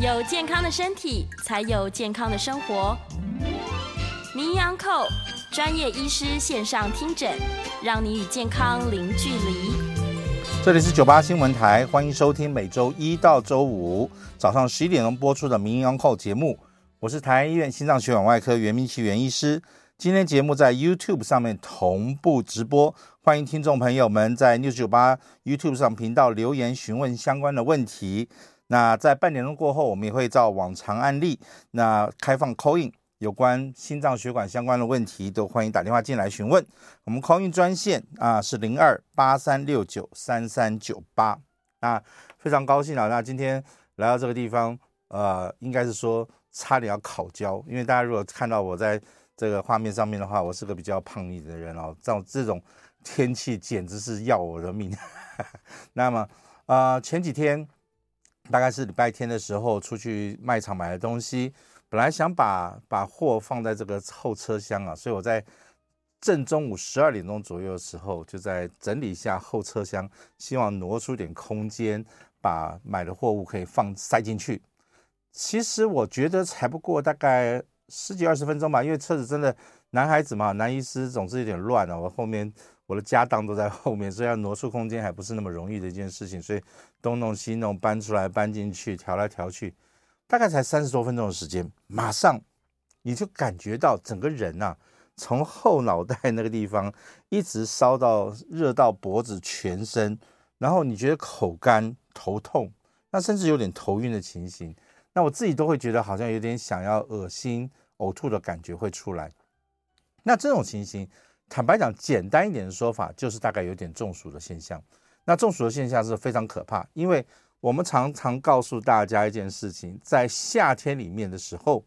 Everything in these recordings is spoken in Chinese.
有健康的身体，才有健康的生活。名医安扣专业医师线上听诊，让你与健康零距离。这里是九八新闻台，欢迎收听每周一到周五早上十一点钟播出的名医安扣节目。我是台安医院心脏血管外科袁明奇袁医师。今天节目在 YouTube 上面同步直播，欢迎听众朋友们在 News 九八 YouTube 上频道留言询问相关的问题。那在半点钟过后，我们也会照往常案例，那开放 coin 有关心脏血管相关的问题，都欢迎打电话进来询问。我们 coin 专线啊是零二八三六九三三九八。啊，非常高兴啊！那今天来到这个地方，呃，应该是说差点要烤焦，因为大家如果看到我在。这个画面上面的话，我是个比较胖腻的人哦。这种这种天气简直是要我的命。那么，呃，前几天大概是礼拜天的时候，出去卖场买的东西，本来想把把货放在这个后车厢啊，所以我在正中午十二点钟左右的时候，就在整理一下后车厢，希望挪出点空间，把买的货物可以放塞进去。其实我觉得才不过大概。十几二十分钟吧，因为车子真的男孩子嘛，男医师总是有点乱啊。我后面我的家当都在后面，所以要挪出空间还不是那么容易的一件事情。所以东弄西弄，搬出来搬进去，调来调去，大概才三十多分钟的时间，马上你就感觉到整个人呐、从后脑袋那个地方一直烧到热到脖子全身，然后你觉得口干头痛，那甚至有点头晕的情形。那我自己都会觉得好像有点想要恶心。呕吐的感觉会出来，那这种情形，坦白讲，简单一点的说法就是大概有点中暑的现象。那中暑的现象是非常可怕，因为我们常常告诉大家一件事情，在夏天里面的时候，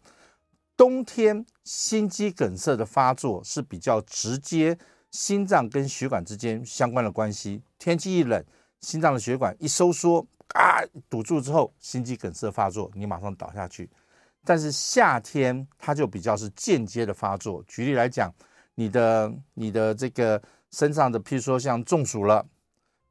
冬天心肌梗塞的发作是比较直接，心脏跟血管之间相关的关系。天气一冷，心脏的血管一收缩，啊，堵住之后，心肌梗塞发作，你马上倒下去。但是夏天它就比较是间接的发作。举例来讲，你的你的这个身上的，譬如说像中暑了，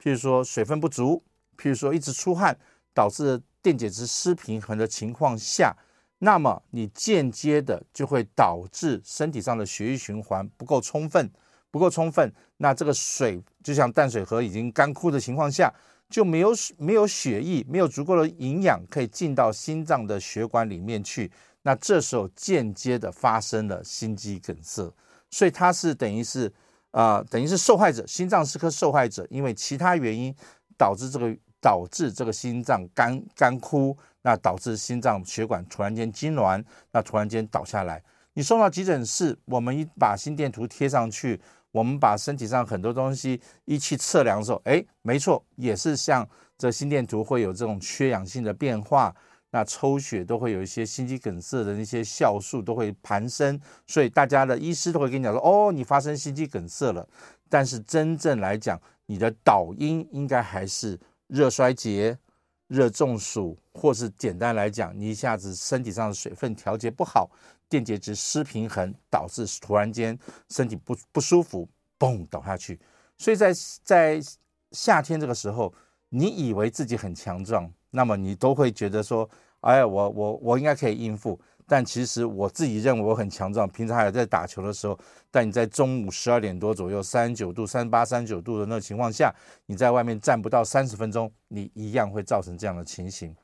譬如说水分不足，譬如说一直出汗，导致电解质失平衡的情况下，那么你间接的就会导致身体上的血液循环不够充分，不够充分，那这个水就像淡水河已经干枯的情况下。就没有没有血液，没有足够的营养可以进到心脏的血管里面去，那这时候间接的发生了心肌梗塞，所以它是等于是啊、呃，等于是受害者，心脏是颗受害者，因为其他原因导致这个导致这个心脏干干枯，那导致心脏血管突然间痉挛，那突然间倒下来，你送到急诊室，我们一把心电图贴上去。我们把身体上很多东西一去测量的时候，哎，没错，也是像这心电图会有这种缺氧性的变化，那抽血都会有一些心肌梗塞的那些酵素都会攀升，所以大家的医师都会跟你讲说，哦，你发生心肌梗塞了。但是真正来讲，你的导因应该还是热衰竭、热中暑，或是简单来讲，你一下子身体上的水分调节不好。电解质失平衡导致突然间身体不不舒服，嘣倒下去。所以在在夏天这个时候，你以为自己很强壮，那么你都会觉得说，哎，我我我应该可以应付。但其实我自己认为我很强壮，平常还在打球的时候，但你在中午十二点多左右，三十九度、三十八、三十九度的那个情况下，你在外面站不到三十分钟，你一样会造成这样的情形。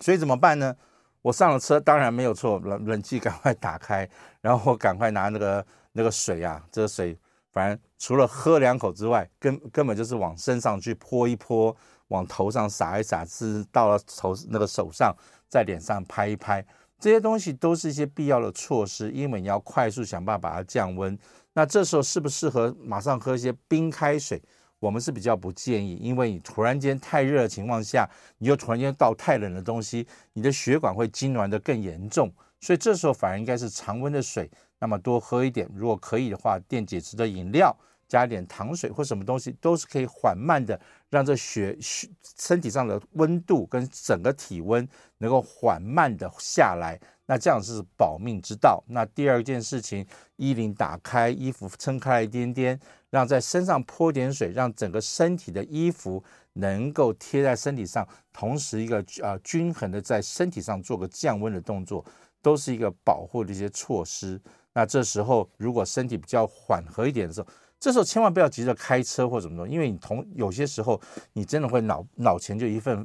所以怎么办呢？我上了车，当然没有错，冷冷气赶快打开，然后赶快拿那个那个水啊，这个水反正除了喝两口之外，根根本就是往身上去泼一泼，往头上洒一洒，是到了头那个手上，在脸上拍一拍，这些东西都是一些必要的措施，因为你要快速想办法把它降温。那这时候适不适合马上喝一些冰开水？我们是比较不建议，因为你突然间太热的情况下，你又突然间倒太冷的东西，你的血管会痉挛得更严重。所以这时候反而应该是常温的水，那么多喝一点。如果可以的话，电解质的饮料加点糖水或什么东西，都是可以缓慢的让这血血身体上的温度跟整个体温能够缓慢的下来。那这样是保命之道。那第二件事情，衣领打开，衣服撑开一点点，让在身上泼点水，让整个身体的衣服能够贴在身体上，同时一个呃均衡的在身体上做个降温的动作，都是一个保护的一些措施。那这时候如果身体比较缓和一点的时候，这时候千万不要急着开车或怎么着，因为你同有些时候你真的会脑脑前就一份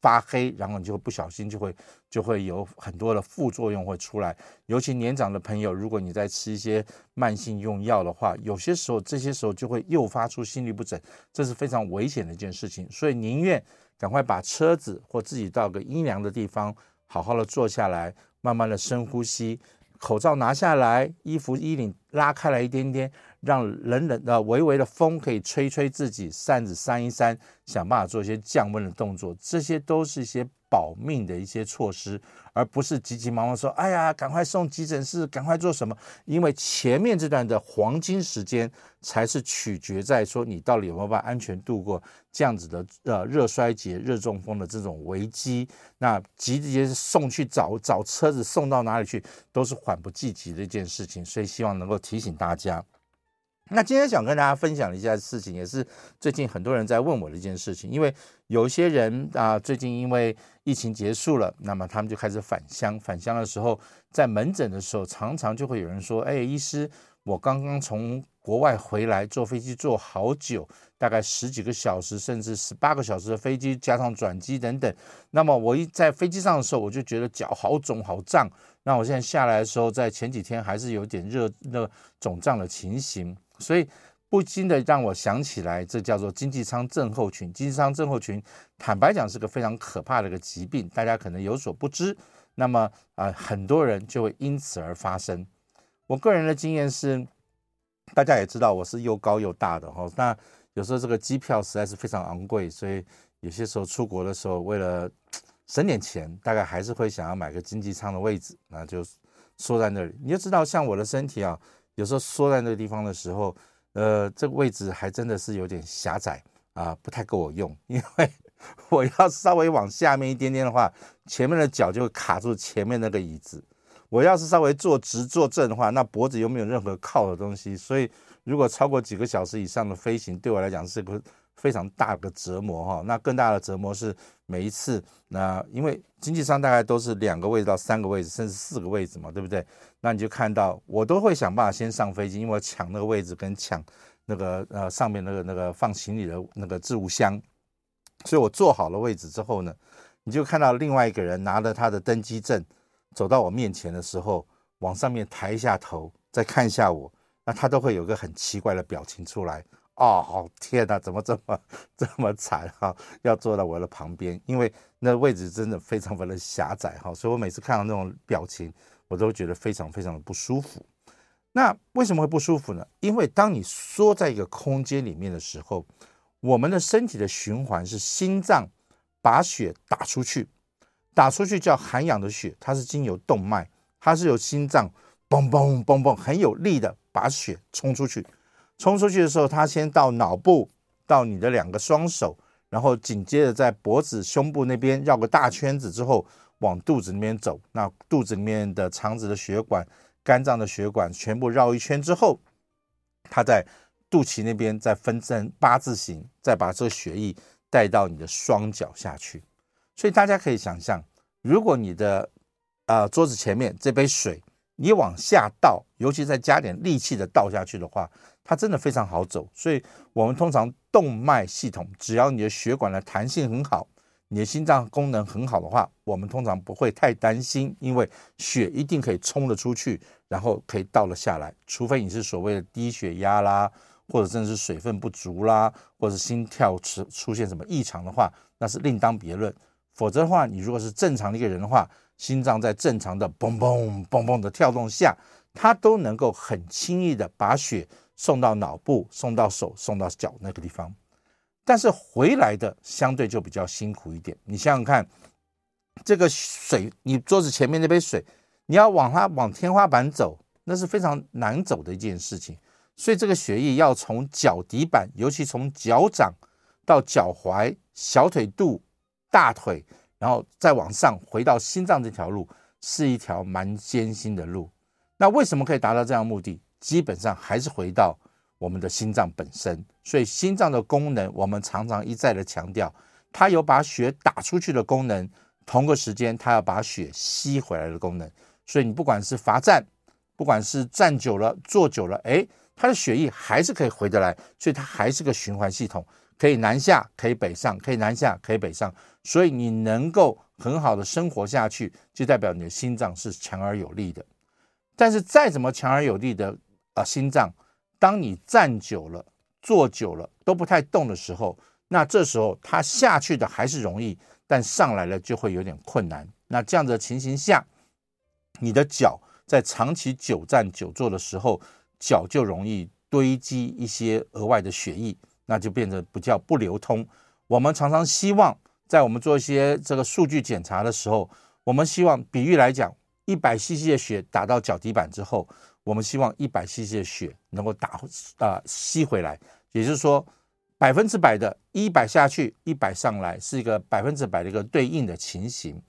发黑，然后你就不小心就会就会有很多的副作用会出来。尤其年长的朋友，如果你在吃一些慢性用药的话，有些时候这些时候就会诱发出心律不整，这是非常危险的一件事情。所以宁愿赶快把车子或自己到个阴凉的地方，好好的坐下来，慢慢的深呼吸，口罩拿下来，衣服衣领拉开来一点点。让冷冷的、微微的风可以吹吹自己，扇子扇一扇，想办法做一些降温的动作，这些都是一些保命的一些措施，而不是急急忙忙说：“哎呀，赶快送急诊室，赶快做什么？”因为前面这段的黄金时间才是取决在说你到底有没有办法安全度过这样子的呃热衰竭、热中风的这种危机。那急直接送去找找车子送到哪里去，都是缓不济急的一件事情，所以希望能够提醒大家。那今天想跟大家分享一件事情，也是最近很多人在问我的一件事情。因为有些人啊，最近因为疫情结束了，那么他们就开始返乡。返乡的时候，在门诊的时候，常常就会有人说：“哎，医师，我刚刚从国外回来，坐飞机坐好久，大概十几个小时，甚至十八个小时的飞机，加上转机等等。那么我一在飞机上的时候，我就觉得脚好肿好胀。那我现在下来的时候，在前几天还是有点热，那肿胀的情形。”所以不禁的让我想起来，这叫做经济舱症候群。经济舱症候群，坦白讲是个非常可怕的一个疾病，大家可能有所不知。那么啊、呃，很多人就会因此而发生。我个人的经验是，大家也知道我是又高又大的哈。那有时候这个机票实在是非常昂贵，所以有些时候出国的时候，为了省点钱，大概还是会想要买个经济舱的位置，那就缩在那里。你就知道，像我的身体啊。有时候缩在那个地方的时候，呃，这个位置还真的是有点狭窄啊，不太够我用。因为我要稍微往下面一点点的话，前面的脚就会卡住前面那个椅子。我要是稍微坐直坐正的话，那脖子又没有任何靠的东西。所以，如果超过几个小时以上的飞行，对我来讲是个非常大的折磨哈。那更大的折磨是每一次，那因为经济舱大概都是两个位置到三个位置，甚至四个位置嘛，对不对？那你就看到，我都会想办法先上飞机，因为我抢那个位置跟抢那个呃上面那个那个放行李的那个置物箱，所以我坐好了位置之后呢，你就看到另外一个人拿着他的登机证走到我面前的时候，往上面抬一下头，再看一下我，那他都会有个很奇怪的表情出来。哦，天哪，怎么这么这么惨哈？要坐到我的旁边，因为那位置真的非常非常的狭窄哈，所以我每次看到那种表情。我都觉得非常非常的不舒服。那为什么会不舒服呢？因为当你缩在一个空间里面的时候，我们的身体的循环是心脏把血打出去，打出去叫含氧的血，它是经由动脉，它是由心脏嘣嘣嘣嘣很有力的把血冲出去。冲出去的时候，它先到脑部，到你的两个双手，然后紧接着在脖子、胸部那边绕个大圈子之后。往肚子里面走，那肚子里面的肠子的血管、肝脏的血管全部绕一圈之后，它在肚脐那边再分成八字形，再把这个血液带到你的双脚下去。所以大家可以想象，如果你的啊、桌子前面这杯水，你往下倒，尤其再加点力气的倒下去的话，它真的非常好走。所以我们通常动脉系统，只要你的血管的弹性很好。你的心脏功能很好的话，我们通常不会太担心，因为血一定可以冲得出去，然后可以倒了下来。除非你是所谓的低血压啦，或者甚至是水分不足啦，或者心跳出出现什么异常的话，那是另当别论。否则的话，你如果是正常的一个人的话，心脏在正常的嘣嘣嘣嘣的跳动下，它都能够很轻易的把血送到脑部、送到手、送到脚那个地方。但是回来的相对就比较辛苦一点。你想想看，这个水，你桌子前面那杯水，你要往它往天花板走，那是非常难走的一件事情。所以这个血液要从脚底板，尤其从脚掌到脚踝、小腿肚、大腿，然后再往上回到心脏这条路，是一条蛮艰辛的路。那为什么可以达到这样目的？基本上还是回到我们的心脏本身。所以心脏的功能，我们常常一再的强调，它有把血打出去的功能，同个时间它要把血吸回来的功能。所以你不管是罚站，不管是站久了、坐久了，诶，它的血液还是可以回得来，所以它还是个循环系统，可以南下，可以北上，可以南下，可以北上。所以你能够很好的生活下去，就代表你的心脏是强而有力的。但是再怎么强而有力的啊、心脏，当你站久了、坐久了都不太动的时候，那这时候它下去的还是容易，但上来了就会有点困难。那这样子的情形下，你的脚在长期久站久坐的时候，脚就容易堆积一些额外的血液，那就变得不叫不流通。我们常常希望在我们做一些这个数据检查的时候，我们希望比喻来讲，一百 CC 的血打到脚底板之后，我们希望一百 CC 的血能够打啊、呃、吸回来，也就是说百分之百的一百下去一百上来是一个百分之百的一个对应的情形。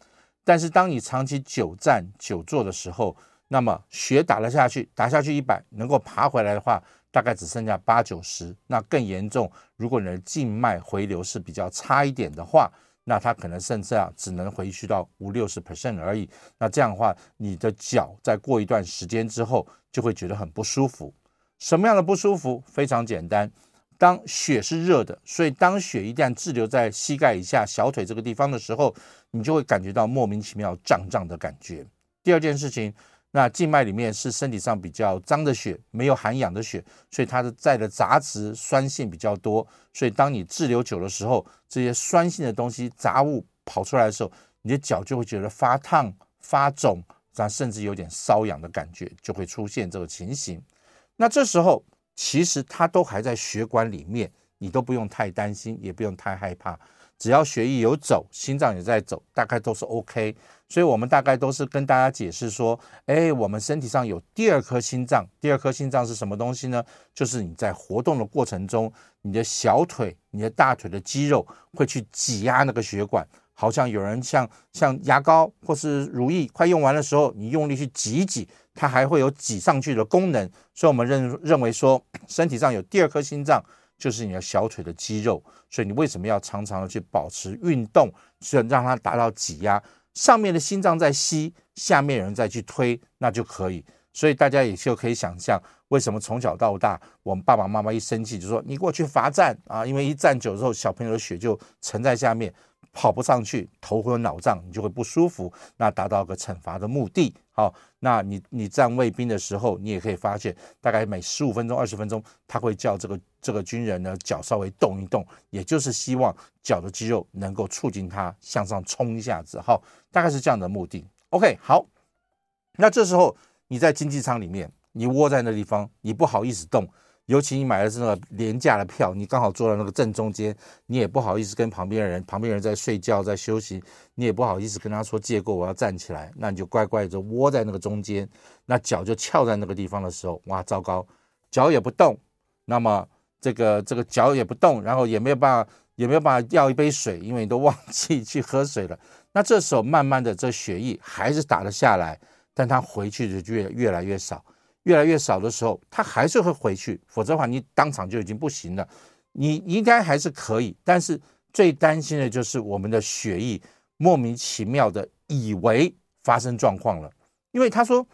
但是当你长期久站久坐的时候，那么血打了下去，打下去一百，能够爬回来的话，大概只剩下八九十。那更严重，如果你的静脉回流是比较差一点的话，那它可能甚至啊只能回去到五六十 percent 而已。那这样的话，你的脚在过一段时间之后就会觉得很不舒服。什么样的不舒服？非常简单，当血是热的，所以当血一旦滞留在膝盖以下、小腿这个地方的时候，你就会感觉到莫名其妙胀胀的感觉。第二件事情。那静脉里面是身体上比较脏的血，没有含氧的血，所以它的载的杂质酸性比较多。所以当你滞留久的时候，这些酸性的东西杂物跑出来的时候，你的脚就会觉得发烫、发肿，甚至有点瘙痒的感觉，就会出现这个情形。那这时候其实它都还在血管里面，你都不用太担心，也不用太害怕。只要血液有走，心脏也在走，大概都是 OK。所以，我们大概都是跟大家解释说，哎，我们身体上有第二颗心脏。第二颗心脏是什么东西呢？就是你在活动的过程中，你的小腿、你的大腿的肌肉会去挤压那个血管，好像有人像像牙膏或是乳液快用完的时候，你用力去挤一挤，它还会有挤上去的功能。所以我们认认为说，身体上有第二颗心脏。就是你的小腿的肌肉，所以你为什么要常常的去保持运动，是让它达到挤压？上面的心脏在吸，下面有人再去推，那就可以。所以大家也就可以想象，为什么从小到大，我们爸爸妈妈一生气就说你给我去罚站啊，因为一站久之后，小朋友的血就沉在下面。跑不上去，头昏脑胀，你就会不舒服，那达到个惩罚的目的。好，那你你站卫兵的时候，你也可以发现，大概每十五分钟、二十分钟，他会叫这个这个军人呢脚稍微动一动，也就是希望脚的肌肉能够促进他向上冲一下子。好，大概是这样的目的。OK，好，那这时候你在经济舱里面，你窝在那地方，你不好意思动。尤其你买的是那个廉价的票，你刚好坐在那个正中间，你也不好意思跟旁边的人，旁边人在睡觉在休息，你也不好意思跟他说借过，我要站起来，那你就乖乖的窝在那个中间，那脚就翘在那个地方的时候，哇，糟糕，脚也不动，那么这个这个脚也不动，然后也没有办法，也没有办法要一杯水，因为你都忘记去喝水了。那这时候慢慢的这血液还是打了下来，但它回去就越越来越少。越来越少的时候，他还是会回去，否则的话，你当场就已经不行了。你应该还是可以，但是最担心的就是我们的血液莫名其妙的以为发生状况了，因为他说：“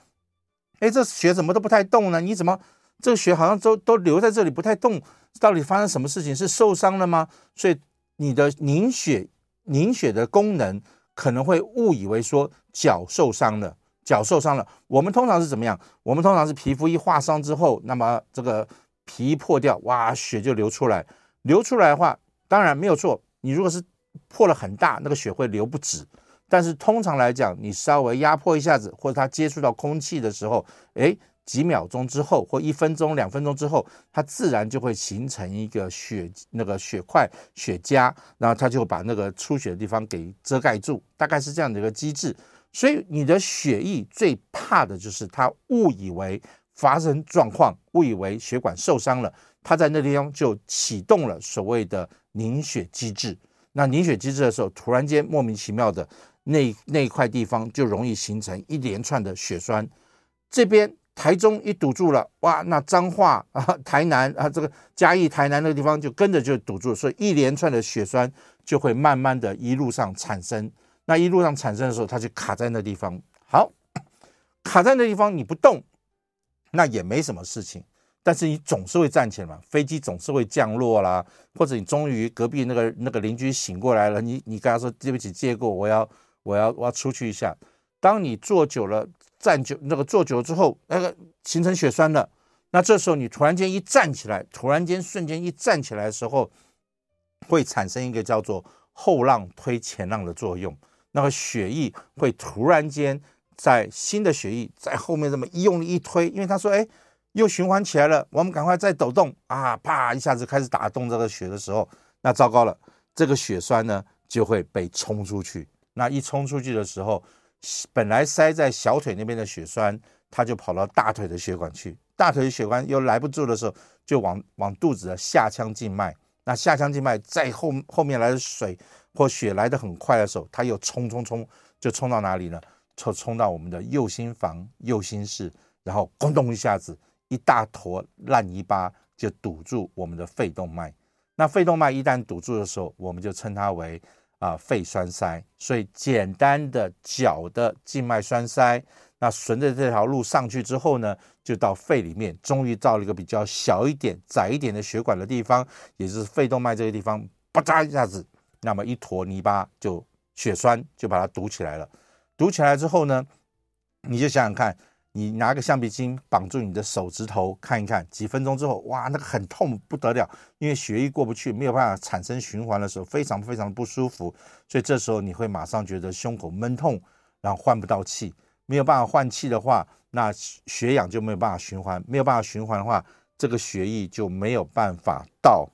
哎，这血怎么都不太动呢？你怎么这个血好像都都留在这里不太动？到底发生什么事情？是受伤了吗？”所以你的凝血凝血的功能可能会误以为说脚受伤了。脚受伤了，我们通常是怎么样？我们通常是皮肤一划伤之后，那么这个皮破掉，哇，血就流出来。流出来的话，当然没有错。你如果是破了很大，那个血会流不止。但是通常来讲，你稍微压迫一下子，或者它接触到空气的时候，诶，几秒钟之后，或一分钟、两分钟之后，它自然就会形成一个血那个血块、血痂，然后它就把那个出血的地方给遮盖住，大概是这样的一个机制。所以你的血液最怕的就是它误以为发生状况，误以为血管受伤了，它在那地方就启动了所谓的凝血机制。那凝血机制的时候，突然间莫名其妙的那那块地方就容易形成一连串的血栓。这边台中一堵住了，哇，那彰化啊、台南啊，这个嘉义、台南那个地方就跟着就堵住，所以一连串的血栓就会慢慢的一路上产生。那一路上产生的时候，它就卡在那地方。好，卡在那地方你不动，那也没什么事情。但是你总是会站起来嘛，飞机总是会降落啦，或者你终于隔壁那个那个邻居醒过来了，你你跟他说对不起，借过，我要我要我要出去一下。当你坐久了，站久那个坐久了之后，那个形成血栓了，那这时候你突然间一站起来，突然间瞬间一站起来的时候，会产生一个叫做后浪推前浪的作用，那个血液会突然间在新的血液在后面这么一用力一推，因为他说哎。又循环起来了，我们赶快再抖动啊！啪，一下子开始打动这个血的时候，那糟糕了，这个血栓呢就会被冲出去。那一冲出去的时候，本来塞在小腿那边的血栓，它就跑到大腿的血管去。大腿的血管又来不住的时候，就往往肚子的下腔静脉。那下腔静脉在后后面来的水或血来得很快的时候，它又冲冲冲，就冲到哪里呢？冲冲到我们的右心房、右心室，然后咣咚一下子。一大坨烂泥巴就堵住我们的肺动脉，那肺动脉一旦堵住的时候，我们就称它为啊肺栓塞。所以简单的脚的静脉栓塞，那顺着这条路上去之后呢，就到肺里面，终于到了一个比较小一点、窄一点的血管的地方，也就是肺动脉这个地方，吧嗒一下子，那么一坨泥巴就血栓就把它堵起来了。堵起来之后呢，你就想想看。你拿个橡皮筋绑住你的手指头，看一看，几分钟之后，哇，那个很痛不得了，因为血液过不去，没有办法产生循环的时候，非常非常不舒服。所以这时候你会马上觉得胸口闷痛，然后换不到气，没有办法换气的话，那血氧就没有办法循环，没有办法循环的话，这个血液就没有办法到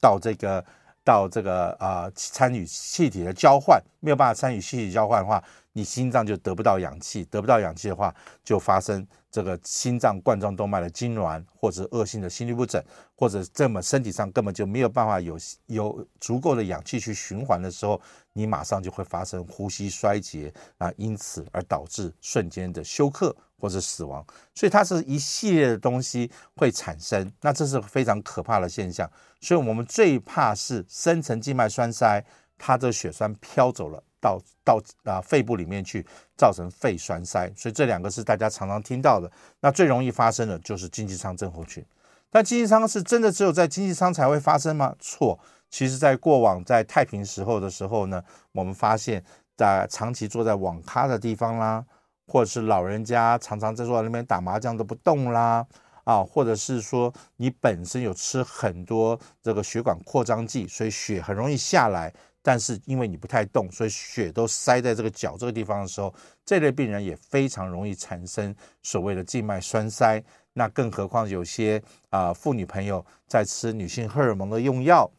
到这个到这个啊、参与气体的交换，没有办法参与气体交换的话。你心脏就得不到氧气，得不到氧气的话，就发生这个心脏冠状动脉的痉挛，或者恶性的心律不整，或者这么身体上根本就没有办法有有足够的氧气去循环的时候，你马上就会发生呼吸衰竭啊，因此而导致瞬间的休克或者死亡。所以它是一系列的东西会产生，那这是非常可怕的现象。所以我们最怕是深层静脉栓塞，它的血栓飘走了。到到啊肺部里面去，造成肺栓塞，所以这两个是大家常常听到的。那最容易发生的就是经济舱症候群。但经济舱是真的只有在经济舱才会发生吗？错，其实在过往在太平时候的时候呢，我们发现，在长期坐在网咖的地方啦，或者是老人家常常在坐在那边打麻将都不动啦，啊，或者是说你本身有吃很多这个血管扩张剂，所以血很容易下来。但是因为你不太动，所以血都塞在这个脚这个地方的时候，这类病人也非常容易产生所谓的静脉栓塞。那更何况有些啊妇女朋友在吃女性荷尔蒙的用药，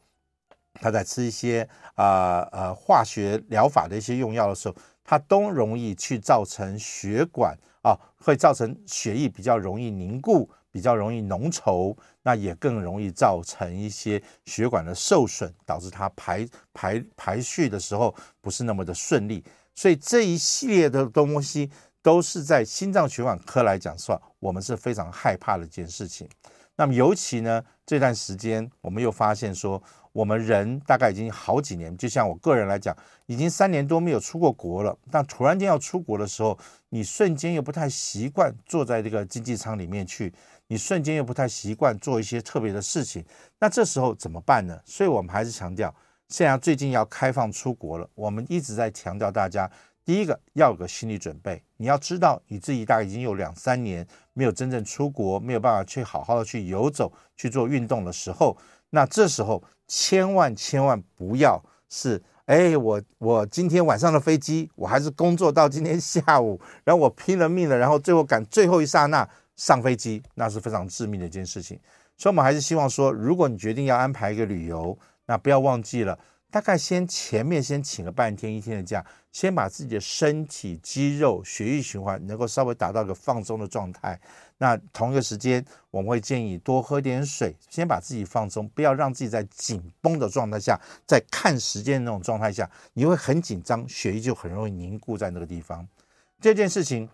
她在吃一些啊呃化学疗法的一些用药的时候，它都容易去造成血管啊，会造成血液比较容易凝固。比较容易浓稠，那也更容易造成一些血管的受损，导致它排排排序的时候不是那么的顺利。所以这一系列的东西都是在心脏血管科来讲算，我们是非常害怕的一件事情。那么尤其呢，这段时间我们又发现说，我们人大概已经好几年，就像我个人来讲，已经三年多没有出过国了。但突然间要出国的时候，你瞬间又不太习惯坐在这个经济舱里面去。你瞬间又不太习惯做一些特别的事情，那这时候怎么办呢？所以我们还是强调，现在最近要开放出国了，我们一直在强调大家，第一个要有个心理准备，你要知道你自己大概已经有两三年没有真正出国，没有办法去好好的去游走、去做运动的时候，那这时候千万千万不要是，哎，我我今天晚上的飞机，我还是工作到今天下午，然后我拼了命了，然后最后赶最后一刹那。上飞机那是非常致命的一件事情，所以我们还是希望说，如果你决定要安排一个旅游，那不要忘记了，大概先前面先请个半天一天的假，先把自己的身体肌肉、血液循环能够稍微达到一个放松的状态。那同一个时间，我们会建议多喝点水，先把自己放松，不要让自己在紧绷的状态下，在看时间的那种状态下，你会很紧张，血液就很容易凝固在那个地方。这件事情，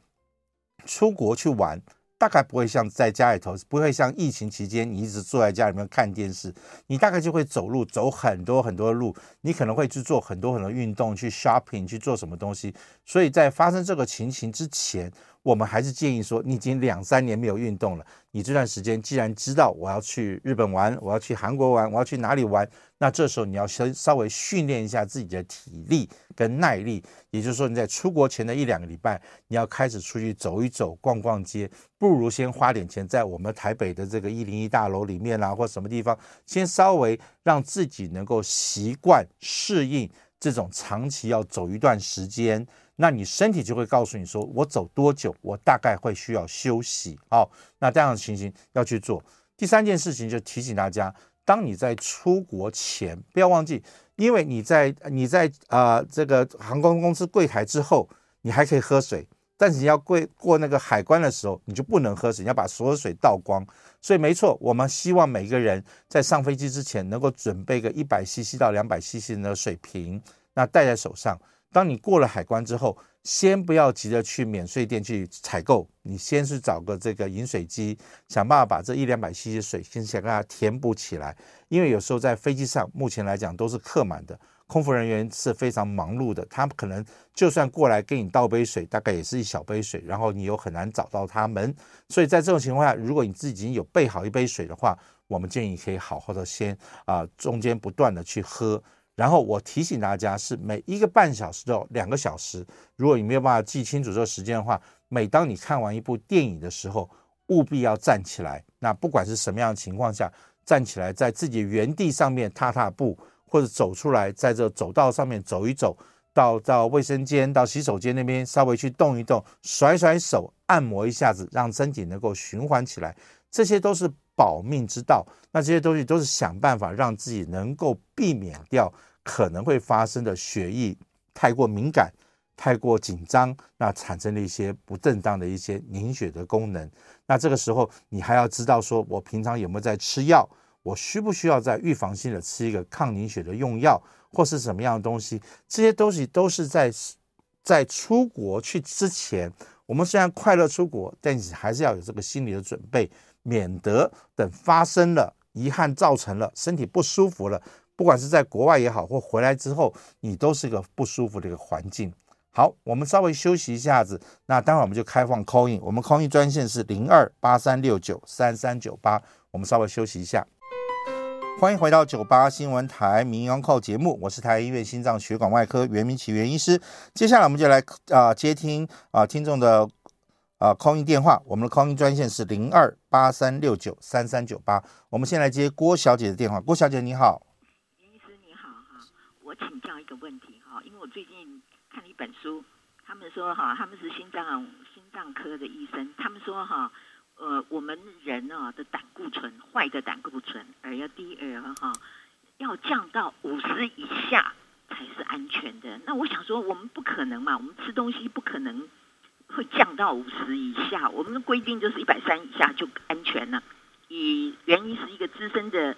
出国去玩。大概不会像在家里头，不会像疫情期间你一直坐在家里面看电视，你大概就会走路，走很多很多的路，你可能会去做很多很多运动，去 shopping，去做什么东西。所以在发生这个情形之前，我们还是建议说，你已经两三年没有运动了，你这段时间既然知道我要去日本玩，我要去韩国玩，我要去哪里玩，那这时候你要先稍微训练一下自己的体力跟耐力，也就是说你在出国前的一两个礼拜，你要开始出去走一走、逛逛街，不如先花点钱在我们台北的这个一零一大楼里面啊，或什么地方，先稍微让自己能够习惯适应这种长期要走一段时间。那你身体就会告诉你说，我走多久，我大概会需要休息。好，那这样的情形要去做。第三件事情就提醒大家，当你在出国前，不要忘记，因为你在你在啊、呃、这个航空公司柜台之后，你还可以喝水，但是你要过过那个海关的时候，你就不能喝水，你要把所有水倒光。所以没错，我们希望每个人在上飞机之前能够准备个一百 CC 到两百 CC 的水瓶，那带在手上。当你过了海关之后，先不要急着去免税店去采购，你先去找个这个饮水机，想办法把这一两百 cc 的水先想给它填补起来。因为有时候在飞机上，目前来讲都是客满的，空服人员是非常忙碌的，他们可能就算过来给你倒杯水，大概也是一小杯水，然后你又很难找到他们。所以在这种情况下，如果你自己已经有备好一杯水的话，我们建议可以好好的先啊，中间不断的去喝。然后我提醒大家，是每一个半小时到两个小时，如果你没有办法记清楚这个时间的话，每当你看完一部电影的时候，务必要站起来。那不管是什么样的情况下，站起来在自己原地上面踏踏步，或者走出来，在这走道上面走一走，到到卫生间、到洗手间那边稍微去动一动，甩甩手，按摩一下子，让身体能够循环起来，这些都是。保命之道，那这些东西都是想办法让自己能够避免掉可能会发生的血液太过敏感、太过紧张，那产生了一些不正当的一些凝血的功能。那这个时候你还要知道，说我平常有没有在吃药，我需不需要在预防性的吃一个抗凝血的用药，或是什么样的东西？这些东西都是在在出国去之前，我们虽然快乐出国，但是还是要有这个心理的准备。免得等发生了遗憾，造成了身体不舒服了，不管是在国外也好，或回来之后，你都是一个不舒服的一个环境。好，我们稍微休息一下子，那待会儿我们就开放 call in，我们 call in 专线是零二八三六九三三九八，我们稍微休息一下。欢迎回到九八新闻台民谣 call 节目，我是台医院心脏血管外科袁明启袁医师，接下来我们就来啊、接听啊、呃、听众的。啊，call in 电话，我们的 call in 专线是零二八三六九三三九八。我们先来接郭小姐的电话。郭小姐你好，袁医师你好哈，我请教一个问题哈，因为我最近看了一本书，他们说哈，他们是心脏心脏科的医生，他们说哈，呃，我们人啊的胆固醇坏的胆固醇，而要低而哈，要降到五十以下才是安全的。那我想说，我们不可能嘛，我们吃东西不可能。会降到五十以下，我们的规定就是一百三以下就安全了。以袁医师一个资深的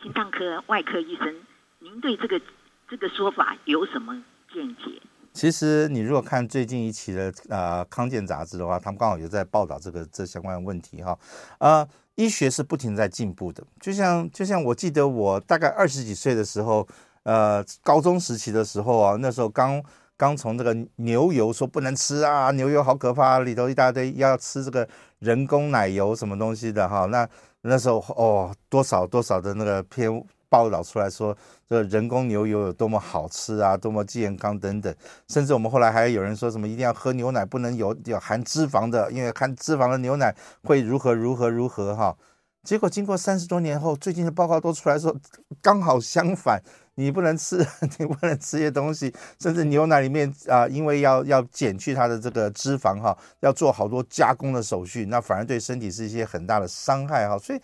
心脏科外科医生，您对这个这个说法有什么见解？其实你如果看最近一期的呃康健杂志的话，他们刚好也在报道这个这相关的问题哈。呃，医学是不停在进步的，就像就像我记得我大概二十几岁的时候，呃，高中时期的时候啊，那时候刚。刚从这个牛油说不能吃啊，牛油好可怕，里头一大堆要吃这个人工奶油什么东西的哈。那那时候哦，多少多少的那个篇报道出来说，这人工牛油有多么好吃啊，多么健康等等。甚至我们后来还有人说什么一定要喝牛奶，不能有有含脂肪的，因为含脂肪的牛奶会如何如何如何哈。结果经过三十多年后，最近的报告都出来说，刚好相反。你不能吃，你不能吃些东西，甚至牛奶里面啊、因为要要减去它的这个脂肪哈，要做好多加工的手续，那反而对身体是一些很大的伤害哈。所以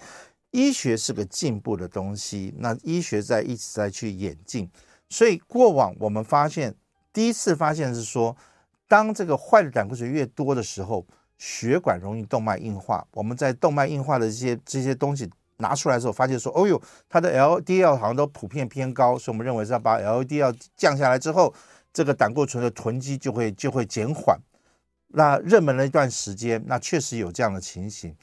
医学是个进步的东西，那医学在一直在去演进，所以过往我们发现，第一次发现是说，当这个坏的胆固醇越多的时候，血管容易动脉硬化。我们在动脉硬化的这些这些东西拿出来的时候，发现说，哦呦，它的 LDL 好像都普遍偏高，所以我们认为是要把 LDL 降下来之后，这个胆固醇的囤积就会就会减缓。那热门了一段时间，那确实有这样的情形。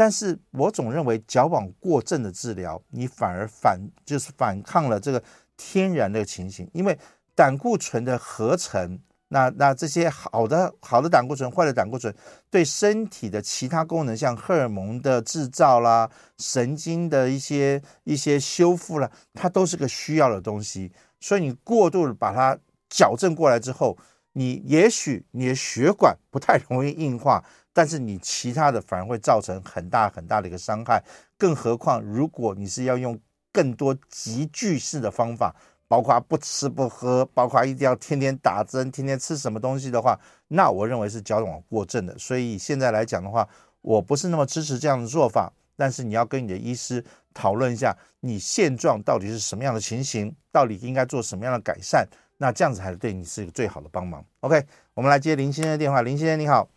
但是我总认为矫枉过正的治疗，你反而反就是反抗了这个天然的情形，因为胆固醇的合成，那那这些好的好的胆固醇、坏的胆固醇，对身体的其他功能，像荷尔蒙的制造啦、神经的一些一些修复啦，它都是个需要的东西。所以你过度把它矫正过来之后，你也许你的血管不太容易硬化。但是你其他的反而会造成很大很大的一个伤害，更何况如果你是要用更多急剧式的方法，包括不吃不喝，包括一定要天天打针、天天吃什么东西的话，那我认为是矫枉过正的。所以现在来讲的话，我不是那么支持这样的做法。但是你要跟你的医师讨论一下，你现状到底是什么样的情形，到底应该做什么样的改善，那这样子才是对你是一个最好的帮忙。OK，我们来接林先生的电话，林先生你好。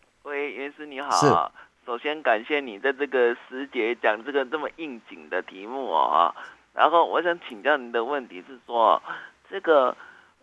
你好，首先感谢你在这个时节讲这个这么应景的题目哦。然后我想请教你的问题是说，这个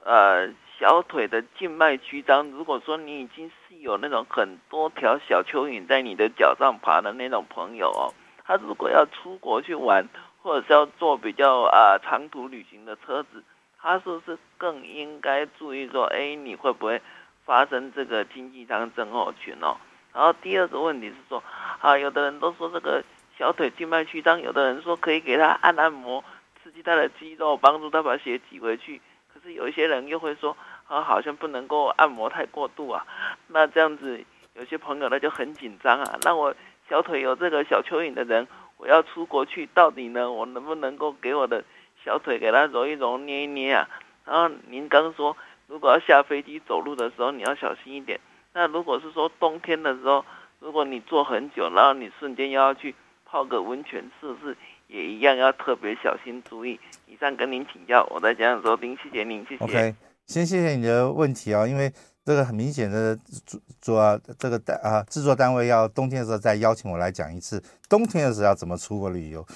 呃小腿的静脉曲张，如果说你已经是有那种很多条小蚯蚓在你的脚上爬的那种朋友哦，他如果要出国去玩，或者是要坐比较啊、呃、长途旅行的车子，他是不是更应该注意说，哎，你会不会发生这个经济舱症候群哦？然后第二个问题是说，啊，有的人都说这个小腿静脉曲张，有的人说可以给他按按摩，刺激他的肌肉，帮助他把血挤回去。可是有一些人又会说，啊，好像不能够按摩太过度啊。那这样子，有些朋友他就很紧张啊。那我小腿有这个小蚯蚓的人，我要出国去，到底呢，我能不能够给我的小腿给他揉一揉、捏一捏啊？然后您刚说，如果要下飞机走路的时候，你要小心一点。那如果是说冬天的时候，如果你坐很久，然后你瞬间又要去泡个温泉，是不是也一样要特别小心注意？以上跟您请教，我再讲讲说，您谢谢您，谢谢。OK，先谢谢你的问题啊，因为这个很明显的主做这个单啊制作单位要冬天的时候再邀请我来讲一次，冬天的时候要怎么出国旅游。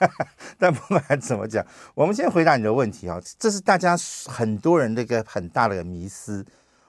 但不管怎么讲，我们先回答你的问题啊，这是大家很多人的一个很大的个迷思。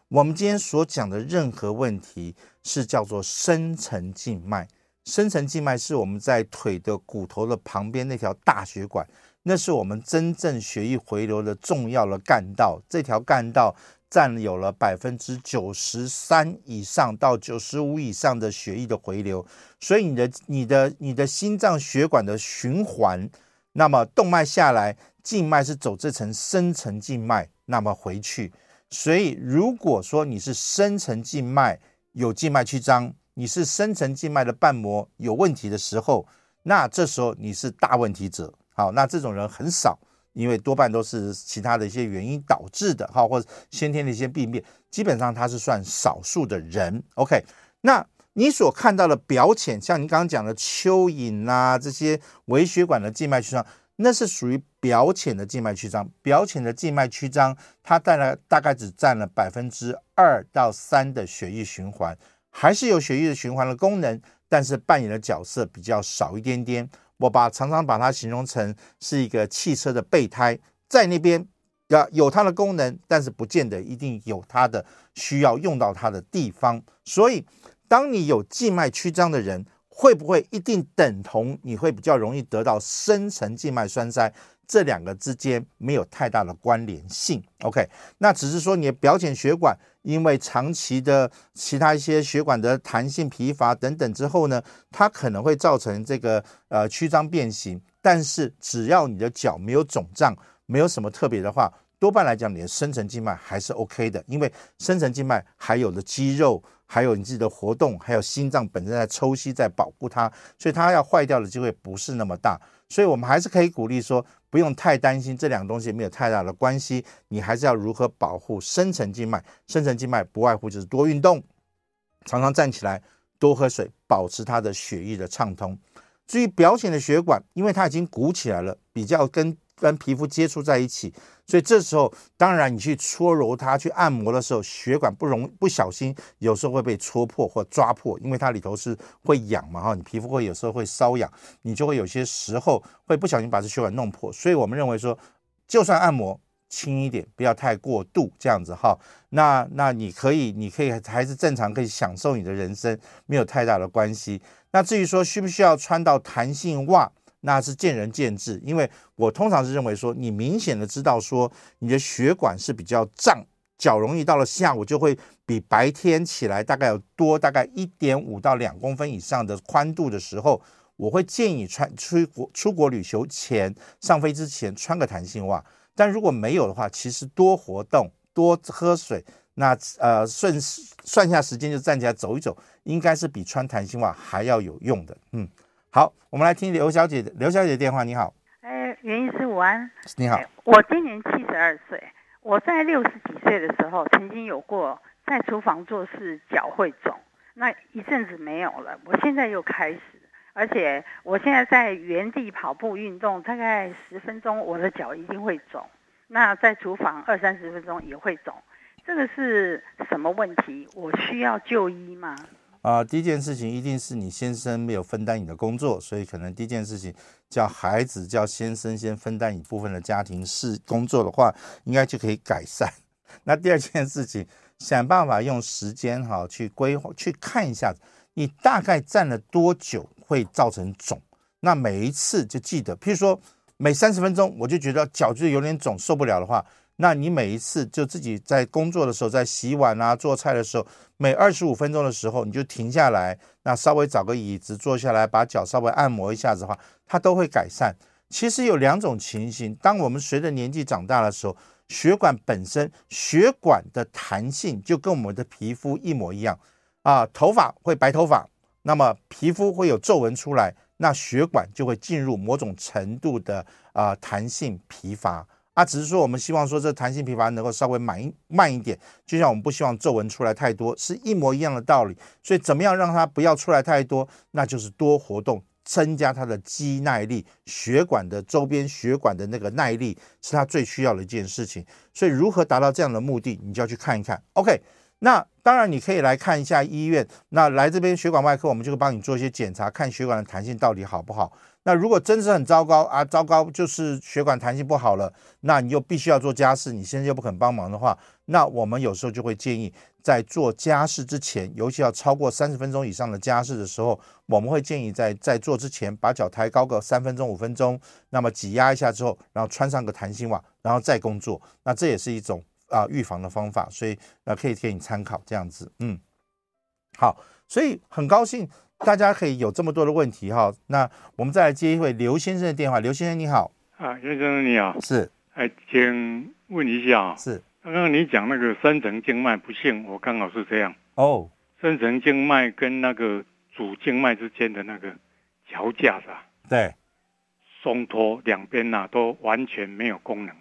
我们今天所讲的任何问题是叫做深层静脉。深层静脉是我们在腿的骨头的旁边那条大血管，那是我们真正血液回流的重要的干道。这条干道占有了百分之九十三以上到九十五以上的血液的回流，所以你的、你的、你的心脏血管的循环，那么动脉下来，静脉是走这层深层静脉，那么回去。所以，如果说你是深层静脉有静脉曲张，你是深层静脉的瓣膜有问题的时候，那这时候你是大问题者。好，那这种人很少，因为多半都是其他的一些原因导致的，哈，或者先天的一些病变，基本上他是算少数的人。OK，那你所看到的表浅，像你刚刚讲的蚯蚓啊，这些微血管的静脉曲张。那是属于表浅的静脉曲张，表浅的静脉曲张，它带来大概只占了百分之二到三的血液循环，还是有血液的循环的功能，但是扮演的角色比较少一点点。我把常常把它形容成是一个汽车的备胎，在那边要有它的功能，但是不见得一定有它的需要用到它的地方。所以，当你有静脉曲张的人，会不会一定等同你会比较容易得到深层静脉栓塞？这两个之间没有太大的关联性。OK，那只是说你的表浅血管因为长期的其他一些血管的弹性疲乏等等之后呢，它可能会造成这个呃曲张变形。但是只要你的脚没有肿胀，没有什么特别的话，多半来讲你的深层静脉还是 OK 的，因为深层静脉还有的肌肉。还有你自己的活动，还有心脏本身在抽吸，在保护它，所以它要坏掉的机会不是那么大。所以我们还是可以鼓励说，不用太担心这两个东西没有太大的关系。你还是要如何保护深层静脉？深层静脉不外乎就是多运动，常常站起来，多喝水，保持它的血液的畅通。至于表浅的血管，因为它已经鼓起来了，比较跟跟皮肤接触在一起，所以这时候当然你去搓揉它、去按摩的时候，血管不容不小心，有时候会被戳破或抓破，因为它里头是会痒嘛哈，你皮肤会有时候会瘙痒，你就会有些时候会不小心把这血管弄破。所以我们认为说，就算按摩轻一点，不要太过度这样子哈。那那你可以，你可以还是正常可以享受你的人生，没有太大的关系。那至于说需不需要穿到弹性袜？那是见仁见智，因为我通常是认为说，你明显的知道说你的血管是比较胀，脚容易到了下午就会比白天起来大概有多大概一点五到两公分以上的宽度的时候，我会建议穿出国出国旅游前上飞之前穿个弹性袜。但如果没有的话，其实多活动多喝水，那呃顺算下时间就站起来走一走，应该是比穿弹性袜还要有用的，嗯。好，我们来听刘小姐的。刘小姐的电话，你好。哎，袁医师午安。你好。我今年七十二岁，我在六十几岁的时候，曾经有过在厨房做事脚会肿，那一阵子没有了。我现在又开始，而且我现在在原地跑步运动，大概十分钟，我的脚一定会肿。那在厨房二三十分钟也会肿，这个是什么问题？我需要就医吗？啊，第一件事情一定是你先生没有分担你的工作，所以可能第一件事情叫孩子叫先生先分担一部分的家庭事工作的话，应该就可以改善。那第二件事情，想办法用时间哈去规划，去看一下你大概站了多久会造成肿。那每一次就记得，譬如说每三十分钟我就觉得脚就有点肿，受不了的话。那你每一次就自己在工作的时候，在洗碗啊、做菜的时候，每二十五分钟的时候，你就停下来，那稍微找个椅子坐下来，把脚稍微按摩一下子的话，它都会改善。其实有两种情形，当我们随着年纪长大的时候，血管本身血管的弹性就跟我们的皮肤一模一样啊，头发会白头发，那么皮肤会有皱纹出来，那血管就会进入某种程度的啊弹性疲乏。啊，只是说我们希望说这弹性疲乏能够稍微慢一慢一点，就像我们不希望皱纹出来太多，是一模一样的道理。所以怎么样让它不要出来太多，那就是多活动，增加它的肌耐力，血管的周边血管的那个耐力是它最需要的一件事情。所以如何达到这样的目的，你就要去看一看。OK，那当然你可以来看一下医院，那来这边血管外科，我们就会帮你做一些检查，看血管的弹性到底好不好。那如果真是很糟糕啊，糟糕就是血管弹性不好了，那你又必须要做家事，你现在又不肯帮忙的话，那我们有时候就会建议，在做家事之前，尤其要超过三十分钟以上的家事的时候，我们会建议在在做之前把脚抬高个三分钟五分钟，那么挤压一下之后，然后穿上个弹性袜，然后再工作，那这也是一种啊预防的方法，所以那可以给你参考这样子，嗯，好，所以很高兴。大家可以有这么多的问题哈，那我们再来接一位刘先生的电话。刘先生你好，啊，刘先生你好，是，哎，请问一下啊，是，刚刚你讲那个深层静脉不幸，我刚好是这样。哦，深层静脉跟那个主静脉之间的那个桥架子，对，松脱两边呐都完全没有功能，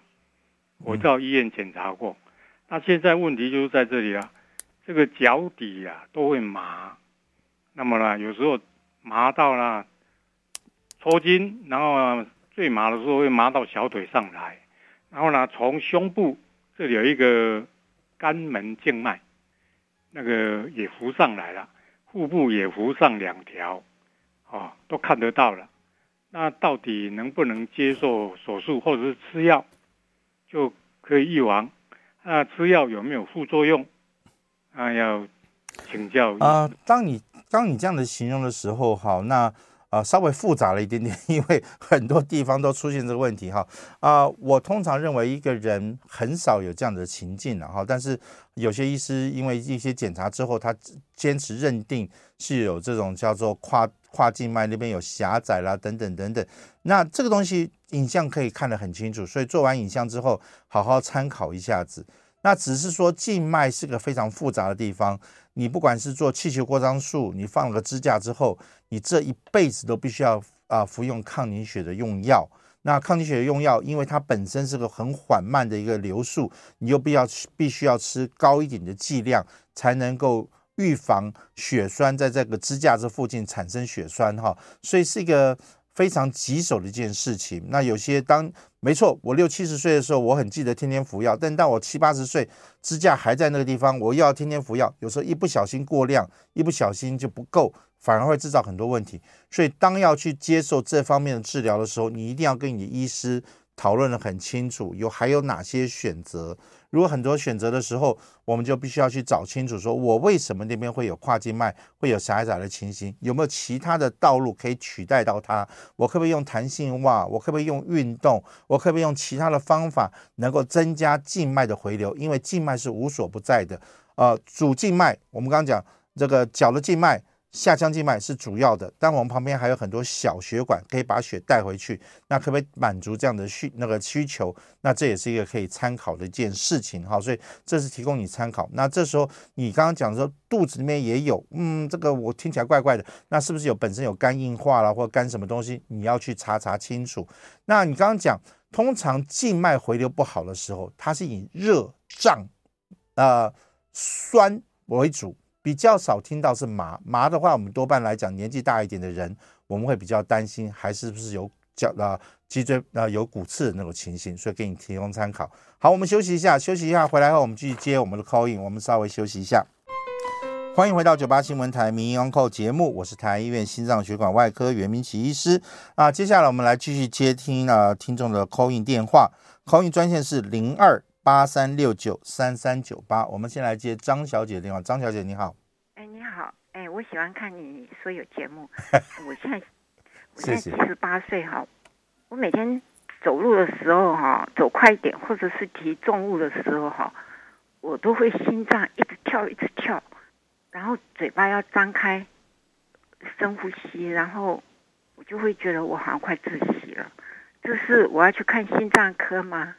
我到医院检查过，嗯、那现在问题就是在这里了，这个脚底呀、啊、都会麻。那么呢，有时候麻到了抽筋，然后最麻的时候会麻到小腿上来，然后呢，从胸部这里有一个肝门静脉，那个也浮上来了，腹部也浮上两条，哦，都看得到了。那到底能不能接受手术或者是吃药就可以预防？那吃药有没有副作用？啊，要请教啊、呃，当你。当你这样的形容的时候，好，那啊、稍微复杂了一点点，因为很多地方都出现这个问题哈啊、我通常认为一个人很少有这样的情境了哈，但是有些医师因为一些检查之后，他坚持认定是有这种叫做跨跨静脉那边有狭窄啦等等等等，那这个东西影像可以看得很清楚，所以做完影像之后好好参考一下子。那只是说静脉是个非常复杂的地方，你不管是做气球扩张术，你放了个支架之后，你这一辈子都必须要啊服用抗凝血的用药。那抗凝血的用药，因为它本身是个很缓慢的一个流速，你又必要必须要吃高一点的剂量，才能够预防血栓在这个支架这附近产生血栓哈，所以是一个非常棘手的一件事情。那有些当没错，我六七十岁的时候，我很记得天天服药，但当我七八十岁，支架还在那个地方，我又要天天服药，有时候一不小心过量，一不小心就不够，反而会制造很多问题。所以当要去接受这方面的治疗的时候，你一定要跟你的医师讨论得很清楚，有还有哪些选择。如果很多选择的时候，我们就必须要去找清楚，说我为什么那边会有跨静脉会有狭窄的情形，有没有其他的道路可以取代到它？我可不可以用弹性袜？我可不可以用运动？我可不可以用其他的方法能够增加静脉的回流？因为静脉是无所不在的。呃，主静脉，我们刚刚讲这个脚的静脉。下腔静脉是主要的，但我们旁边还有很多小血管可以把血带回去，那可不可以满足这样的需那个需求？那这也是一个可以参考的一件事情哈，所以这是提供你参考。那这时候你刚刚讲说肚子里面也有，嗯，这个我听起来怪怪的，那是不是有本身有肝硬化了或肝什么东西？你要去查查清楚。那你刚刚讲，通常静脉回流不好的时候，它是以热胀、呃酸为主。比较少听到是麻麻的话，我们多半来讲年纪大一点的人，我们会比较担心，还是不是有脚啊脊椎啊有骨刺的那种情形，所以给你提供参考。好，我们休息一下，休息一下，回来后我们继续接我们的 call in。我们稍微休息一下，欢迎回到九八新闻台民营 Uncle 节目，我是台医院心脏血管外科袁明启医师啊。接下来我们来继续接听啊听众的 call in 电话，call in 专线是零二。八三六九三三九八，我们先来接张小姐的电话。张小姐你好，哎你好，哎我喜欢看你所有节目。我现在我现在七十八岁哈，我每天走路的时候哈，走快一点或者是提重物的时候哈，我都会心脏一直跳一直跳，然后嘴巴要张开深呼吸，然后我就会觉得我好像快窒息了。这是我要去看心脏科吗？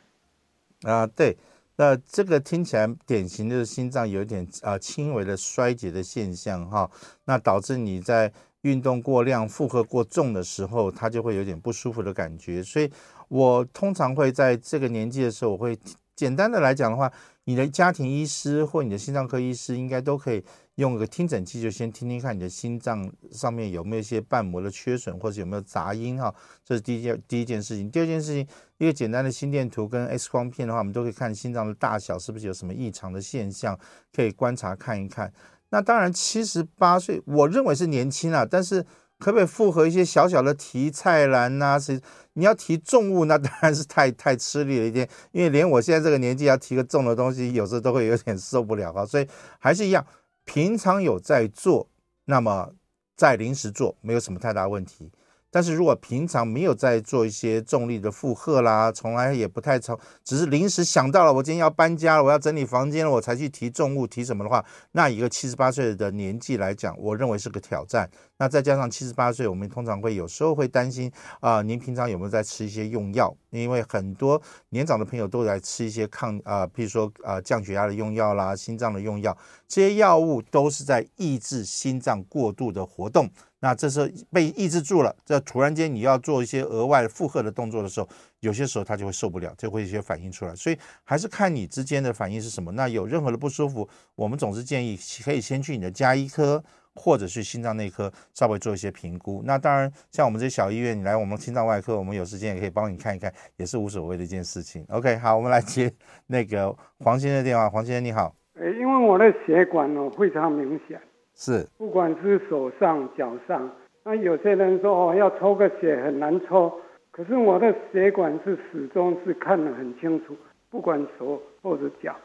啊，对，那这个听起来典型的心脏有一点啊轻微的衰竭的现象哈，那导致你在运动过量、负荷过重的时候，它就会有点不舒服的感觉。所以我通常会在这个年纪的时候，我会简单的来讲的话，你的家庭医师或你的心脏科医师应该都可以。用个听诊器，就先听听看你的心脏上面有没有一些瓣膜的缺损，或者有没有杂音哈。这是第一件第一件事情。第二件事情，一个简单的心电图跟 X 光片的话，我们都可以看心脏的大小是不是有什么异常的现象，可以观察看一看。那当然，七十八岁，我认为是年轻啊，但是可不可以复合一些小小的提菜篮呐？是你要提重物，那当然是太太吃力了一点，因为连我现在这个年纪要提个重的东西，有时候都会有点受不了啊。所以还是一样。平常有在做，那么在临时做没有什么太大问题。但是如果平常没有在做一些重力的负荷啦，从来也不太操，只是临时想到了我今天要搬家了，我要整理房间了，我才去提重物提什么的话，那一个七十八岁的年纪来讲，我认为是个挑战。那再加上七十八岁，我们通常会有时候会担心啊、您平常有没有在吃一些用药？因为很多年长的朋友都在吃一些抗啊、呃，譬如说啊、降血压的用药啦，心脏的用药，这些药物都是在抑制心脏过度的活动。那这时候被抑制住了，这突然间你要做一些额外的负荷的动作的时候，有些时候他就会受不了，就会一些反应出来。所以还是看你之间的反应是什么。那有任何的不舒服，我们总是建议可以先去你的家医科或者是心脏内科稍微做一些评估。那当然，像我们这些小医院，你来我们心脏外科，我们有时间也可以帮你看一看，也是无所谓的一件事情。OK，好，我们来接那个黄先生的电话。黄先生你好，诶，因为我的血管哦非常明显。是，不管是手上、脚上，那有些人说哦，要抽个血很难抽，可是我的血管是始终是看得很清楚，不管手或者脚。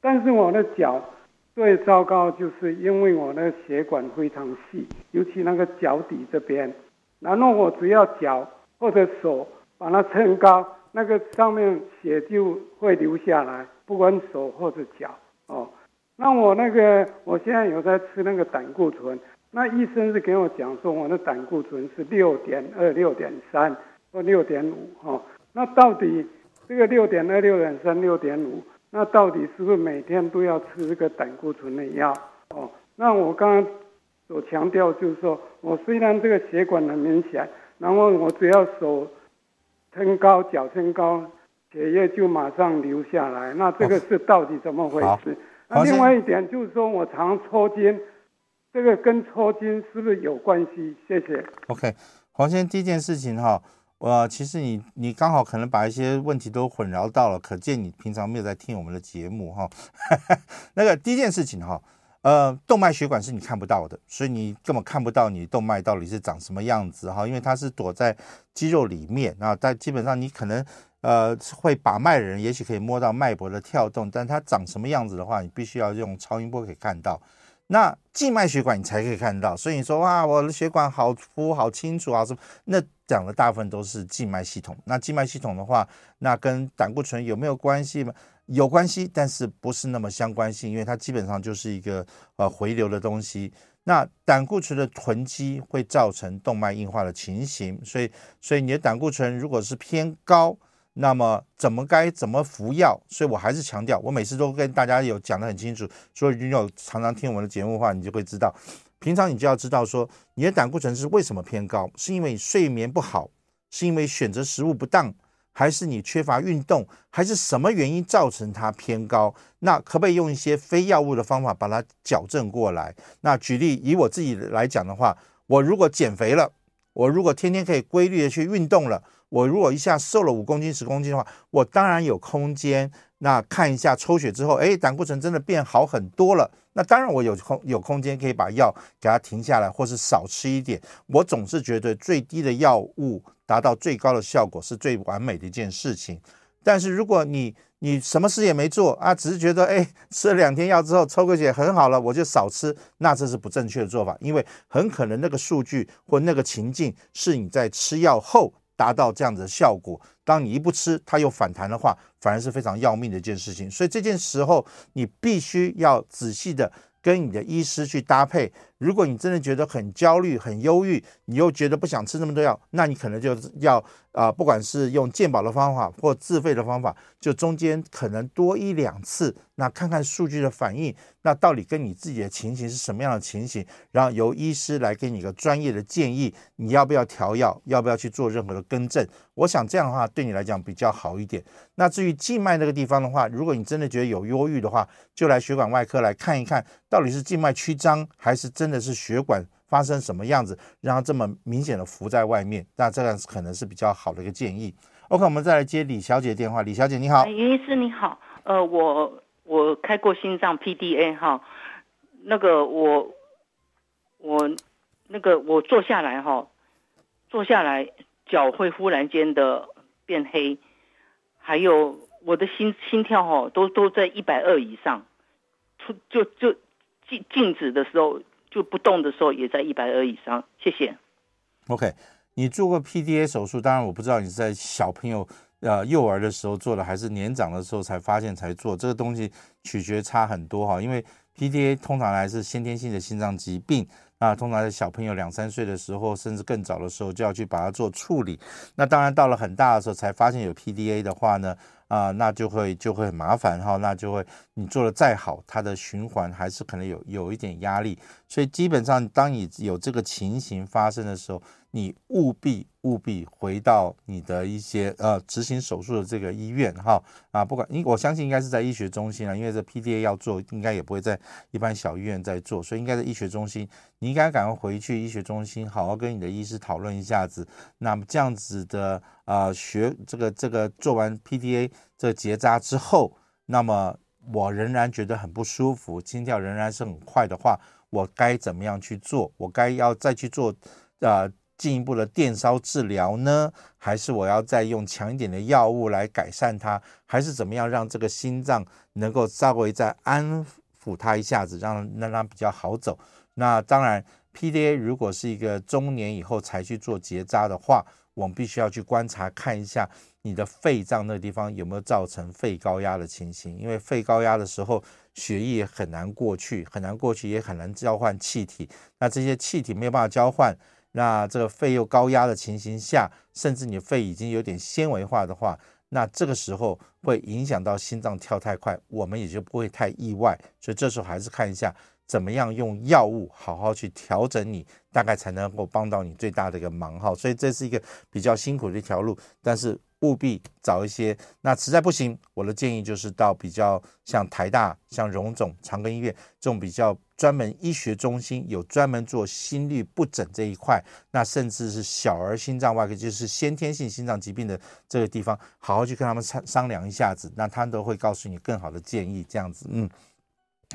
但是我的脚最糟糕，就是因为我的血管非常细，尤其那个脚底这边，然后我只要脚或者手把它撑高，那个上面血就会流下来，不管手或者脚。那我那个，我现在有在吃那个胆固醇，那医生是给我讲说，我的胆固醇是六点二、六点三或六点五哈。那到底这个六点二、六点三、六点五，那到底是不是每天都要吃这个胆固醇的药？哦，那我刚刚所强调就是说，我虽然这个血管很明显，然后我只要手撑高、脚撑高，血液就马上流下来。那这个是到底怎么回事？那另外一点就是说，我常抽筋，这个跟抽筋是不是有关系？谢谢。OK，黄先生，第一件事情哈，呃其实你你刚好可能把一些问题都混淆到了，可见你平常没有在听我们的节目哈。那个第一件事情哈，呃，动脉血管是你看不到的，所以你根本看不到你动脉到底是长什么样子哈，因为它是躲在肌肉里面啊。但基本上你可能呃会把脉的人，也许可以摸到脉搏的跳动，但它长什么样子的话，你必须要用超音波可以看到。那静脉血管你才可以看到，所以你说哇，我的血管好粗好清楚啊，什么？那讲的大部分都是静脉系统。那静脉系统的话，那跟胆固醇有没有关系吗？有关系，但是不是那么相关性，因为它基本上就是一个呃回流的东西。那胆固醇的囤积会造成动脉硬化的情形，所以所以你的胆固醇如果是偏高。那么怎么该怎么服药？所以我还是强调，我每次都跟大家有讲得很清楚。所以你有常常听我们的节目的话，你就会知道，平常你就要知道说，你的胆固醇是为什么偏高？是因为睡眠不好，是因为选择食物不当，还是你缺乏运动，还是什么原因造成它偏高？那可不可以用一些非药物的方法把它矫正过来？那举例以我自己来讲的话，我如果减肥了，我如果天天可以规律的去运动了。我如果一下瘦了五公斤、十公斤的话，我当然有空间。那看一下抽血之后，哎，胆固醇真的变好很多了。那当然我有空有空间可以把药给它停下来，或是少吃一点。我总是觉得最低的药物达到最高的效果是最完美的一件事情。但是如果你你什么事也没做啊，只是觉得哎吃了两天药之后抽个血很好了，我就少吃，那这是不正确的做法，因为很可能那个数据或那个情境是你在吃药后。达到这样子的效果，当你一不吃，它又反弹的话，反而是非常要命的一件事情。所以这件时候，你必须要仔细的跟你的医师去搭配。如果你真的觉得很焦虑、很忧郁，你又觉得不想吃那么多药，那你可能就要啊、呃，不管是用健保的方法或自费的方法，就中间可能多一两次，那看看数据的反应，那到底跟你自己的情形是什么样的情形，然后由医师来给你一个专业的建议，你要不要调药，要不要去做任何的更正？我想这样的话对你来讲比较好一点。那至于静脉那个地方的话，如果你真的觉得有忧郁的话，就来血管外科来看一看，到底是静脉曲张还是真。的是血管发生什么样子，让它这么明显的浮在外面？那这样可能是比较好的一个建议。OK，我们再来接李小姐电话。李小姐你好，袁医师你好，呃，我我开过心脏 PDA 哈，那个我我那个我坐下来哈，坐下来脚会忽然间的变黑，还有我的心心跳哈都都在一百二以上，出就就静静止的时候。就不动的时候也在一百二以上，谢谢。OK，你做过 PDA 手术，当然我不知道你是在小朋友呃幼儿的时候做的，还是年长的时候才发现才做。这个东西取决差很多哈，因为 PDA 通常来是先天性的心脏疾病，啊通常在小朋友两三岁的时候，甚至更早的时候就要去把它做处理。那当然到了很大的时候才发现有 PDA 的话呢。啊、那就会就会很麻烦哈，那就会你做的再好，它的循环还是可能有有一点压力，所以基本上当你有这个情形发生的时候，你务必务必回到你的一些呃执行手术的这个医院哈啊，不管因我相信应该是在医学中心啊，因为这 PDA 要做，应该也不会在一般小医院在做，所以应该在医学中心，你应该赶快回去医学中心，好好跟你的医师讨论一下子。那么这样子的啊、呃，学这个这个做完 PDA 这结扎之后，那么我仍然觉得很不舒服，心跳仍然是很快的话，我该怎么样去做？我该要再去做啊？呃进一步的电烧治疗呢，还是我要再用强一点的药物来改善它，还是怎么样让这个心脏能够稍微再安抚它一下子，让让它比较好走？那当然，PDA 如果是一个中年以后才去做结扎的话，我们必须要去观察看一下你的肺脏那个地方有没有造成肺高压的情形，因为肺高压的时候，血液很难过去，很难过去，也很难交换气体，那这些气体没有办法交换。那这个肺又高压的情形下，甚至你肺已经有点纤维化的话，那这个时候会影响到心脏跳太快，我们也就不会太意外。所以这时候还是看一下怎么样用药物好好去调整你，大概才能够帮到你最大的一个忙哈。所以这是一个比较辛苦的一条路，但是务必找一些。那实在不行，我的建议就是到比较像台大、像荣总、长庚医院这种比较专门医学中心，有专门做心律不整这一块，那甚至是小儿心脏外科，就是先天性心脏疾病的这个地方，好好去跟他们商商量一下子，那他们都会告诉你更好的建议。这样子，嗯。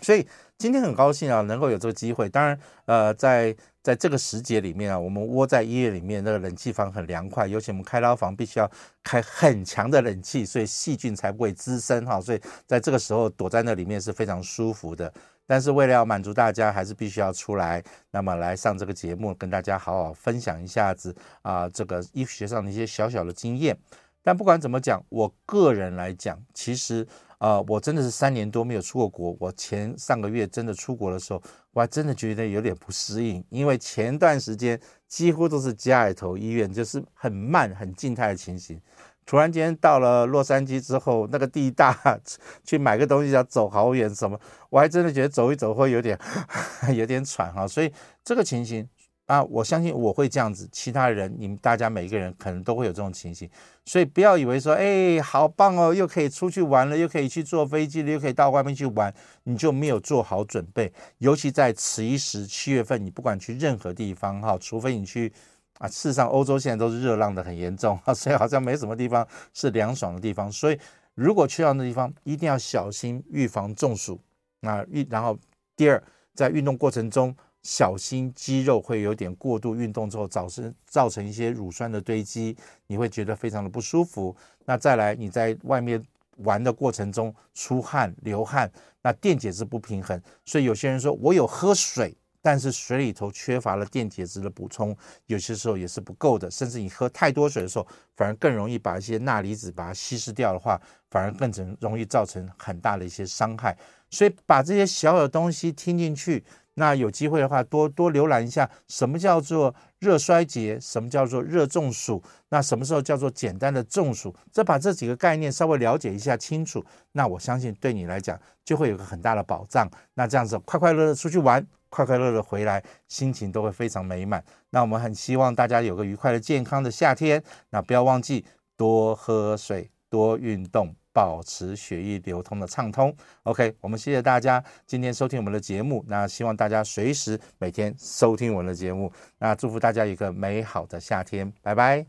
所以今天很高兴啊，能够有这个机会。当然，呃，在在这个时节里面啊，我们窝在医院里面，那个冷气房很凉快。尤其我们开刀房必须要开很强的冷气，所以细菌才不会滋生哈。所以在这个时候躲在那里面是非常舒服的。但是为了要满足大家，还是必须要出来，那么来上这个节目，跟大家好好分享一下子啊，这个医学上的一些小小的经验。但不管怎么讲，我个人来讲，其实。啊、呃，我真的是三年多没有出过国。我前上个月真的出国的时候，我还真的觉得有点不适应，因为前段时间几乎都是家里头医院，就是很慢、很静态的情形。突然间到了洛杉矶之后，那个地大，去买个东西要走好远，什么，我还真的觉得走一走会有点 有点喘哈。所以这个情形。啊，我相信我会这样子，其他人，你们大家每一个人可能都会有这种情形，所以不要以为说，哎，好棒哦，又可以出去玩了，又可以去坐飞机了，又可以到外面去玩，你就没有做好准备。尤其在此一时七月份，你不管去任何地方哈，除非你去啊，事实上欧洲现在都是热浪的很严重啊，所以好像没什么地方是凉爽的地方。所以如果去到那地方，一定要小心预防中暑啊，预然后第二，在运动过程中。小心肌肉会有点过度运动之后，造成造成一些乳酸的堆积，你会觉得非常的不舒服。那再来，你在外面玩的过程中出汗流汗，那电解质不平衡，所以有些人说我有喝水，但是水里头缺乏了电解质的补充，有些时候也是不够的。甚至你喝太多水的时候，反而更容易把一些钠离子把它稀释掉的话，反而更容易造成很大的一些伤害。所以把这些小小的东西听进去。那有机会的话，多多浏览一下什么叫做热衰竭，什么叫做热中暑，那什么时候叫做简单的中暑？这把这几个概念稍微了解一下清楚，那我相信对你来讲就会有个很大的保障。那这样子快快乐乐出去玩，快快乐乐回来，心情都会非常美满。那我们很希望大家有个愉快的、健康的夏天。那不要忘记多喝水，多运动。保持血液流通的畅通。OK，我们谢谢大家今天收听我们的节目。那希望大家随时每天收听我们的节目。那祝福大家一个美好的夏天。拜拜。